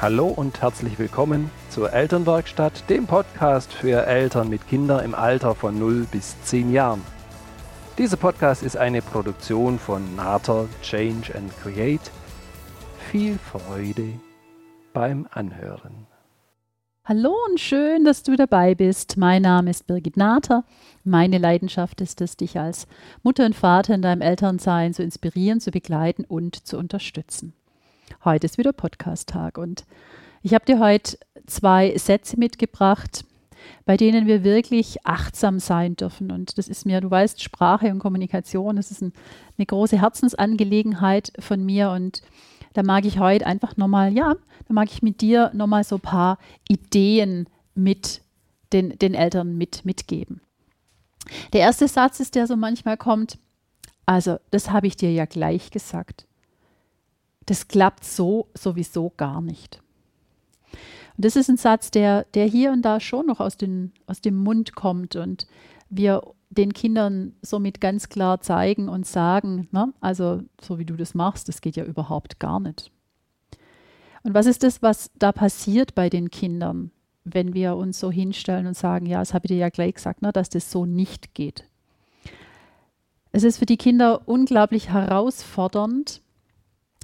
Hallo und herzlich willkommen zur Elternwerkstatt, dem Podcast für Eltern mit Kindern im Alter von 0 bis 10 Jahren. Dieser Podcast ist eine Produktion von Nater Change and Create. Viel Freude beim Anhören. Hallo und schön, dass du dabei bist. Mein Name ist Birgit Nater. Meine Leidenschaft ist es, dich als Mutter und Vater in deinem Elternsein zu inspirieren, zu begleiten und zu unterstützen. Heute ist wieder Podcast-Tag und ich habe dir heute zwei Sätze mitgebracht, bei denen wir wirklich achtsam sein dürfen. Und das ist mir, du weißt, Sprache und Kommunikation, das ist ein, eine große Herzensangelegenheit von mir. Und da mag ich heute einfach nochmal, ja, da mag ich mit dir nochmal so ein paar Ideen mit den, den Eltern mit, mitgeben. Der erste Satz ist, der so manchmal kommt, also das habe ich dir ja gleich gesagt das klappt so sowieso gar nicht. Und das ist ein Satz, der, der hier und da schon noch aus, den, aus dem Mund kommt und wir den Kindern somit ganz klar zeigen und sagen, ne, also so wie du das machst, das geht ja überhaupt gar nicht. Und was ist das, was da passiert bei den Kindern, wenn wir uns so hinstellen und sagen, ja, das habe ich dir ja gleich gesagt, ne, dass das so nicht geht. Es ist für die Kinder unglaublich herausfordernd,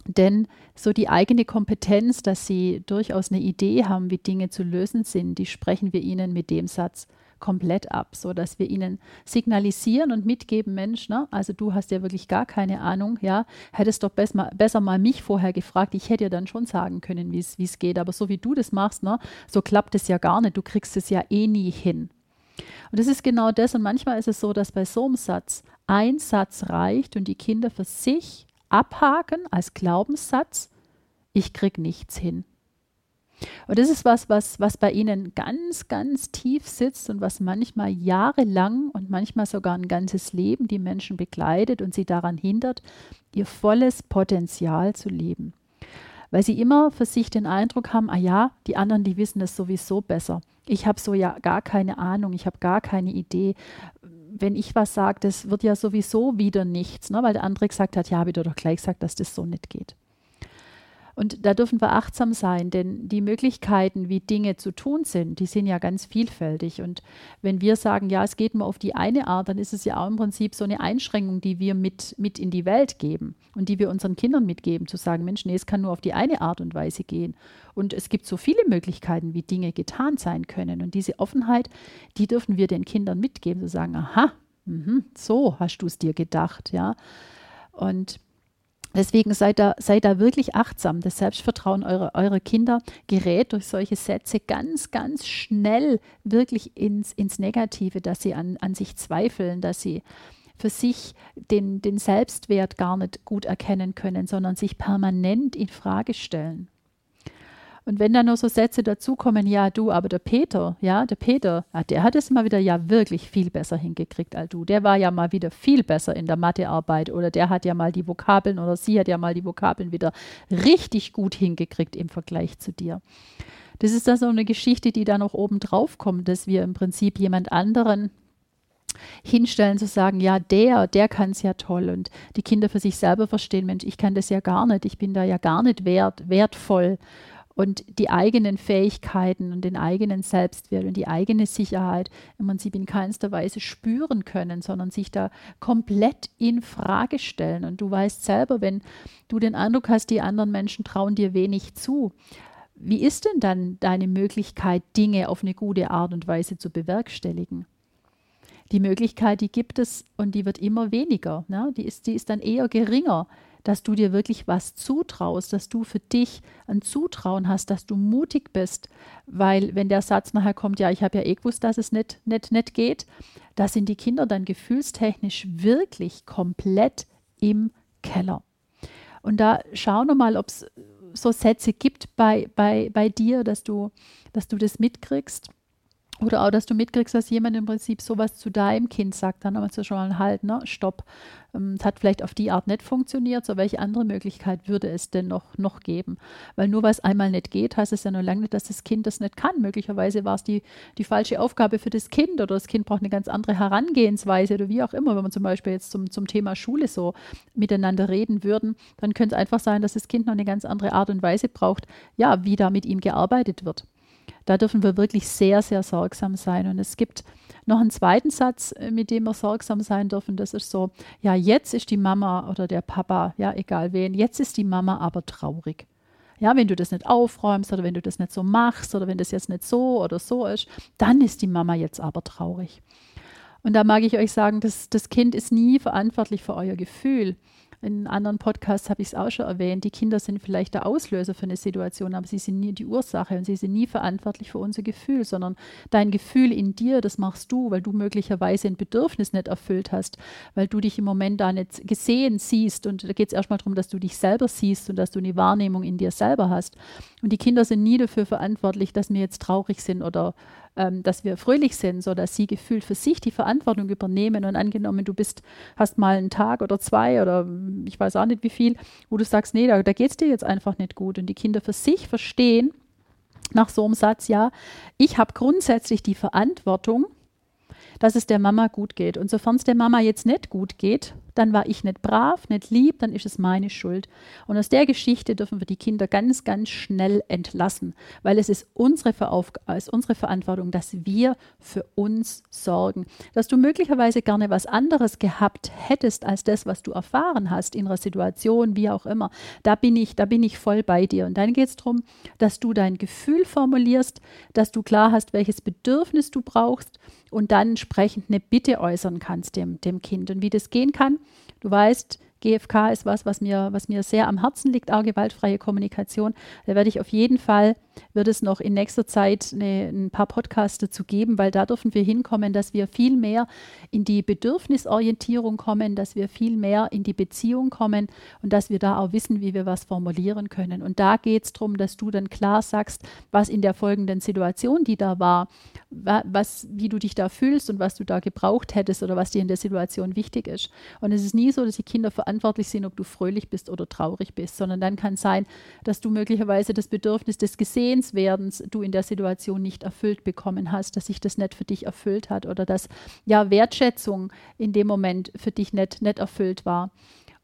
denn so die eigene Kompetenz, dass sie durchaus eine Idee haben, wie Dinge zu lösen sind, die sprechen wir ihnen mit dem Satz komplett ab, so dass wir ihnen signalisieren und mitgeben, Mensch, ne, also du hast ja wirklich gar keine Ahnung, ja, hättest doch besser, besser mal mich vorher gefragt, ich hätte ja dann schon sagen können, wie es geht, aber so wie du das machst, ne, so klappt es ja gar nicht, du kriegst es ja eh nie hin. Und das ist genau das. Und manchmal ist es so, dass bei so einem Satz ein Satz reicht und die Kinder für sich abhaken als Glaubenssatz, ich krieg nichts hin. Und das ist was, was, was bei ihnen ganz, ganz tief sitzt und was manchmal jahrelang und manchmal sogar ein ganzes Leben die Menschen begleitet und sie daran hindert, ihr volles Potenzial zu leben. Weil sie immer für sich den Eindruck haben, ah ja, die anderen, die wissen es sowieso besser. Ich habe so ja gar keine Ahnung, ich habe gar keine Idee wenn ich was sage, das wird ja sowieso wieder nichts, ne? weil der andere gesagt hat, ja, habe ich doch gleich gesagt, dass das so nicht geht. Und da dürfen wir achtsam sein, denn die Möglichkeiten, wie Dinge zu tun sind, die sind ja ganz vielfältig. Und wenn wir sagen, ja, es geht nur auf die eine Art, dann ist es ja auch im Prinzip so eine Einschränkung, die wir mit, mit in die Welt geben und die wir unseren Kindern mitgeben, zu sagen, Mensch, nee, es kann nur auf die eine Art und Weise gehen. Und es gibt so viele Möglichkeiten, wie Dinge getan sein können. Und diese Offenheit, die dürfen wir den Kindern mitgeben, zu sagen, aha, mh, so hast du es dir gedacht, ja. Und Deswegen seid da, seid da wirklich achtsam. Das Selbstvertrauen eurer, eurer Kinder gerät durch solche Sätze ganz, ganz schnell wirklich ins, ins Negative, dass sie an, an sich zweifeln, dass sie für sich den, den Selbstwert gar nicht gut erkennen können, sondern sich permanent in Frage stellen. Und wenn dann noch so Sätze dazukommen, ja, du, aber der Peter, ja, der Peter, ja, der hat es mal wieder ja wirklich viel besser hingekriegt als du. Der war ja mal wieder viel besser in der Mathearbeit oder der hat ja mal die Vokabeln oder sie hat ja mal die Vokabeln wieder richtig gut hingekriegt im Vergleich zu dir. Das ist dann so eine Geschichte, die da noch oben drauf kommt, dass wir im Prinzip jemand anderen hinstellen, zu sagen, ja, der, der kann es ja toll und die Kinder für sich selber verstehen, Mensch, ich kann das ja gar nicht, ich bin da ja gar nicht wert, wertvoll und die eigenen Fähigkeiten und den eigenen Selbstwert und die eigene Sicherheit im Prinzip in keinster Weise spüren können, sondern sich da komplett in Frage stellen. Und du weißt selber, wenn du den Eindruck hast, die anderen Menschen trauen dir wenig zu, wie ist denn dann deine Möglichkeit, Dinge auf eine gute Art und Weise zu bewerkstelligen? Die Möglichkeit, die gibt es und die wird immer weniger. Ne? Die, ist, die ist dann eher geringer dass du dir wirklich was zutraust, dass du für dich ein Zutrauen hast, dass du mutig bist. Weil wenn der Satz nachher kommt, ja, ich habe ja eh gewusst, dass es nicht, nicht, nicht geht, da sind die Kinder dann gefühlstechnisch wirklich komplett im Keller. Und da schau nochmal, ob es so Sätze gibt bei, bei, bei dir, dass du, dass du das mitkriegst. Oder auch, dass du mitkriegst, dass jemand im Prinzip sowas zu deinem Kind sagt, dann hast du schon mal halt, ne, stopp. Ähm, es hat vielleicht auf die Art nicht funktioniert, so welche andere Möglichkeit würde es denn noch, noch geben? Weil nur es einmal nicht geht, heißt es ja noch lange nicht, dass das Kind das nicht kann. Möglicherweise war es die, die falsche Aufgabe für das Kind oder das Kind braucht eine ganz andere Herangehensweise oder wie auch immer. Wenn wir zum Beispiel jetzt zum, zum Thema Schule so miteinander reden würden, dann könnte es einfach sein, dass das Kind noch eine ganz andere Art und Weise braucht, ja, wie da mit ihm gearbeitet wird. Da dürfen wir wirklich sehr, sehr sorgsam sein. Und es gibt noch einen zweiten Satz, äh, mit dem wir sorgsam sein dürfen. Das ist so, ja, jetzt ist die Mama oder der Papa, ja, egal wen, jetzt ist die Mama aber traurig. Ja, wenn du das nicht aufräumst oder wenn du das nicht so machst oder wenn das jetzt nicht so oder so ist, dann ist die Mama jetzt aber traurig. Und da mag ich euch sagen, dass das Kind ist nie verantwortlich für euer Gefühl in anderen Podcasts habe ich es auch schon erwähnt, die Kinder sind vielleicht der Auslöser für eine Situation, aber sie sind nie die Ursache und sie sind nie verantwortlich für unser Gefühl, sondern dein Gefühl in dir, das machst du, weil du möglicherweise ein Bedürfnis nicht erfüllt hast, weil du dich im Moment da nicht gesehen siehst. Und da geht es erstmal darum, dass du dich selber siehst und dass du eine Wahrnehmung in dir selber hast. Und die Kinder sind nie dafür verantwortlich, dass wir jetzt traurig sind oder ähm, dass wir fröhlich sind, so dass sie gefühlt für sich die Verantwortung übernehmen und angenommen, du bist, hast mal einen Tag oder zwei oder ich weiß auch nicht wie viel, wo du sagst, nee, da, da geht es dir jetzt einfach nicht gut und die Kinder für sich verstehen, nach so einem Satz, ja, ich habe grundsätzlich die Verantwortung, dass es der Mama gut geht. Und sofern es der Mama jetzt nicht gut geht, dann war ich nicht brav, nicht lieb, dann ist es meine Schuld. Und aus der Geschichte dürfen wir die Kinder ganz, ganz schnell entlassen, weil es ist unsere, ist unsere Verantwortung, dass wir für uns sorgen. Dass du möglicherweise gerne was anderes gehabt hättest als das, was du erfahren hast in einer Situation, wie auch immer. Da bin ich, da bin ich voll bei dir. Und dann geht es darum, dass du dein Gefühl formulierst, dass du klar hast, welches Bedürfnis du brauchst und dann entsprechend eine Bitte äußern kannst dem, dem Kind. Und wie das gehen kann, du weißt, GFK ist was, was mir, was mir sehr am Herzen liegt, auch gewaltfreie Kommunikation. Da werde ich auf jeden Fall, wird es noch in nächster Zeit eine, ein paar Podcasts dazu geben, weil da dürfen wir hinkommen, dass wir viel mehr in die Bedürfnisorientierung kommen, dass wir viel mehr in die Beziehung kommen und dass wir da auch wissen, wie wir was formulieren können. Und da geht es darum, dass du dann klar sagst, was in der folgenden Situation, die da war, was, wie du dich da fühlst und was du da gebraucht hättest oder was dir in der Situation wichtig ist. Und es ist nie so, dass die Kinder verantwortlich sind, ob du fröhlich bist oder traurig bist, sondern dann kann sein, dass du möglicherweise das Bedürfnis des Gesehenswerdens du in der Situation nicht erfüllt bekommen hast, dass sich das nicht für dich erfüllt hat oder dass ja Wertschätzung in dem Moment für dich nicht, nicht erfüllt war.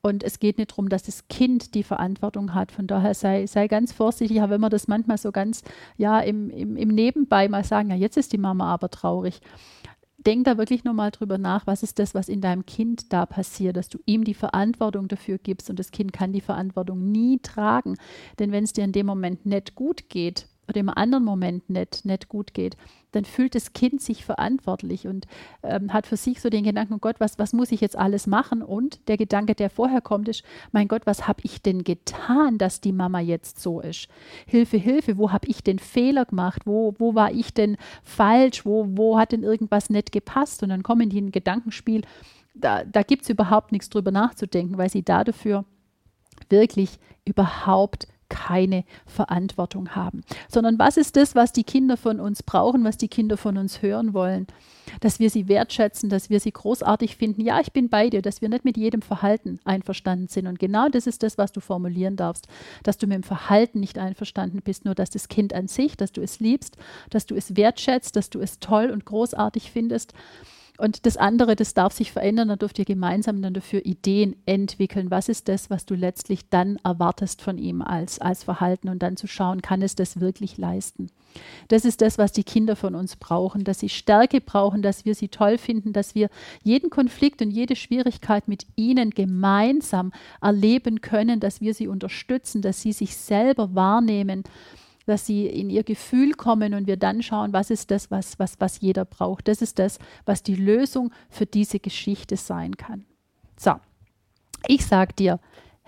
Und es geht nicht darum, dass das Kind die Verantwortung hat. Von daher sei, sei ganz vorsichtig, auch wenn wir das manchmal so ganz ja, im, im, im Nebenbei mal sagen, ja, jetzt ist die Mama aber traurig. Denk da wirklich nochmal drüber nach, was ist das, was in deinem Kind da passiert, dass du ihm die Verantwortung dafür gibst und das Kind kann die Verantwortung nie tragen. Denn wenn es dir in dem Moment nicht gut geht, oder im anderen Moment nicht, nicht gut geht, dann fühlt das Kind sich verantwortlich und ähm, hat für sich so den Gedanken, oh Gott, was, was muss ich jetzt alles machen? Und der Gedanke, der vorher kommt, ist, mein Gott, was habe ich denn getan, dass die Mama jetzt so ist? Hilfe, Hilfe, wo habe ich den Fehler gemacht? Wo, wo war ich denn falsch? Wo, wo hat denn irgendwas nicht gepasst? Und dann kommen die in ein Gedankenspiel, da, da gibt es überhaupt nichts drüber nachzudenken, weil sie da dafür wirklich überhaupt keine Verantwortung haben. Sondern was ist das, was die Kinder von uns brauchen, was die Kinder von uns hören wollen? Dass wir sie wertschätzen, dass wir sie großartig finden. Ja, ich bin bei dir, dass wir nicht mit jedem Verhalten einverstanden sind. Und genau das ist das, was du formulieren darfst. Dass du mit dem Verhalten nicht einverstanden bist, nur dass das Kind an sich, dass du es liebst, dass du es wertschätzt, dass du es toll und großartig findest und das andere, das darf sich verändern, da dürft ihr gemeinsam dann dafür Ideen entwickeln. Was ist das, was du letztlich dann erwartest von ihm als, als Verhalten und dann zu schauen, kann es das wirklich leisten? Das ist das, was die Kinder von uns brauchen, dass sie Stärke brauchen, dass wir sie toll finden, dass wir jeden Konflikt und jede Schwierigkeit mit ihnen gemeinsam erleben können, dass wir sie unterstützen, dass sie sich selber wahrnehmen dass sie in ihr Gefühl kommen und wir dann schauen, was ist das, was, was, was jeder braucht. Das ist das, was die Lösung für diese Geschichte sein kann. So, ich sage dir,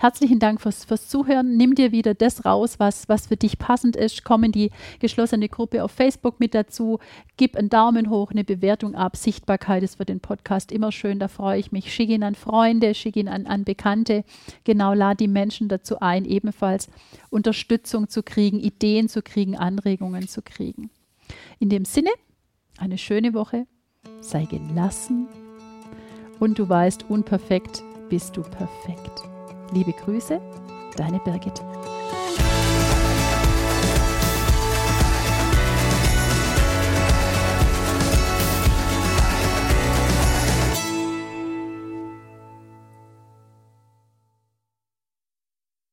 Herzlichen Dank fürs, fürs Zuhören. Nimm dir wieder das raus, was, was für dich passend ist. Komm in die geschlossene Gruppe auf Facebook mit dazu. Gib einen Daumen hoch, eine Bewertung ab. Sichtbarkeit ist für den Podcast immer schön, da freue ich mich. Schick ihn an Freunde, schick ihn an, an Bekannte. Genau, lad die Menschen dazu ein, ebenfalls Unterstützung zu kriegen, Ideen zu kriegen, Anregungen zu kriegen. In dem Sinne, eine schöne Woche, sei gelassen und du weißt, unperfekt bist du perfekt. Liebe Grüße, deine Birgit.